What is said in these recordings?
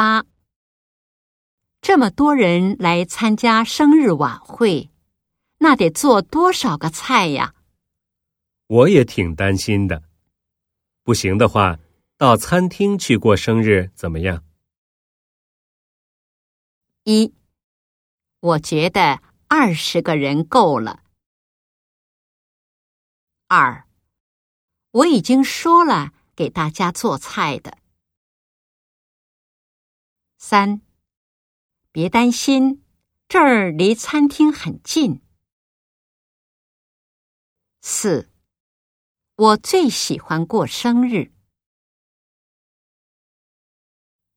八，这么多人来参加生日晚会，那得做多少个菜呀？我也挺担心的。不行的话，到餐厅去过生日怎么样？一，我觉得二十个人够了。二，我已经说了给大家做菜的。三，别担心，这儿离餐厅很近。四，我最喜欢过生日。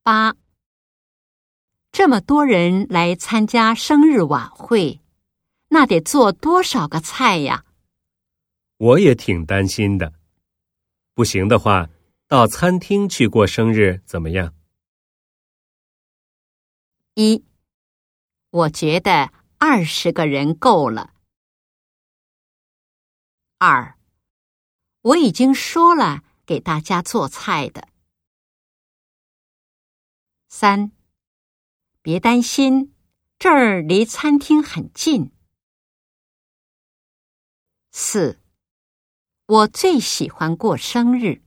八，这么多人来参加生日晚会，那得做多少个菜呀？我也挺担心的。不行的话，到餐厅去过生日怎么样？一，我觉得二十个人够了。二，我已经说了给大家做菜的。三，别担心，这儿离餐厅很近。四，我最喜欢过生日。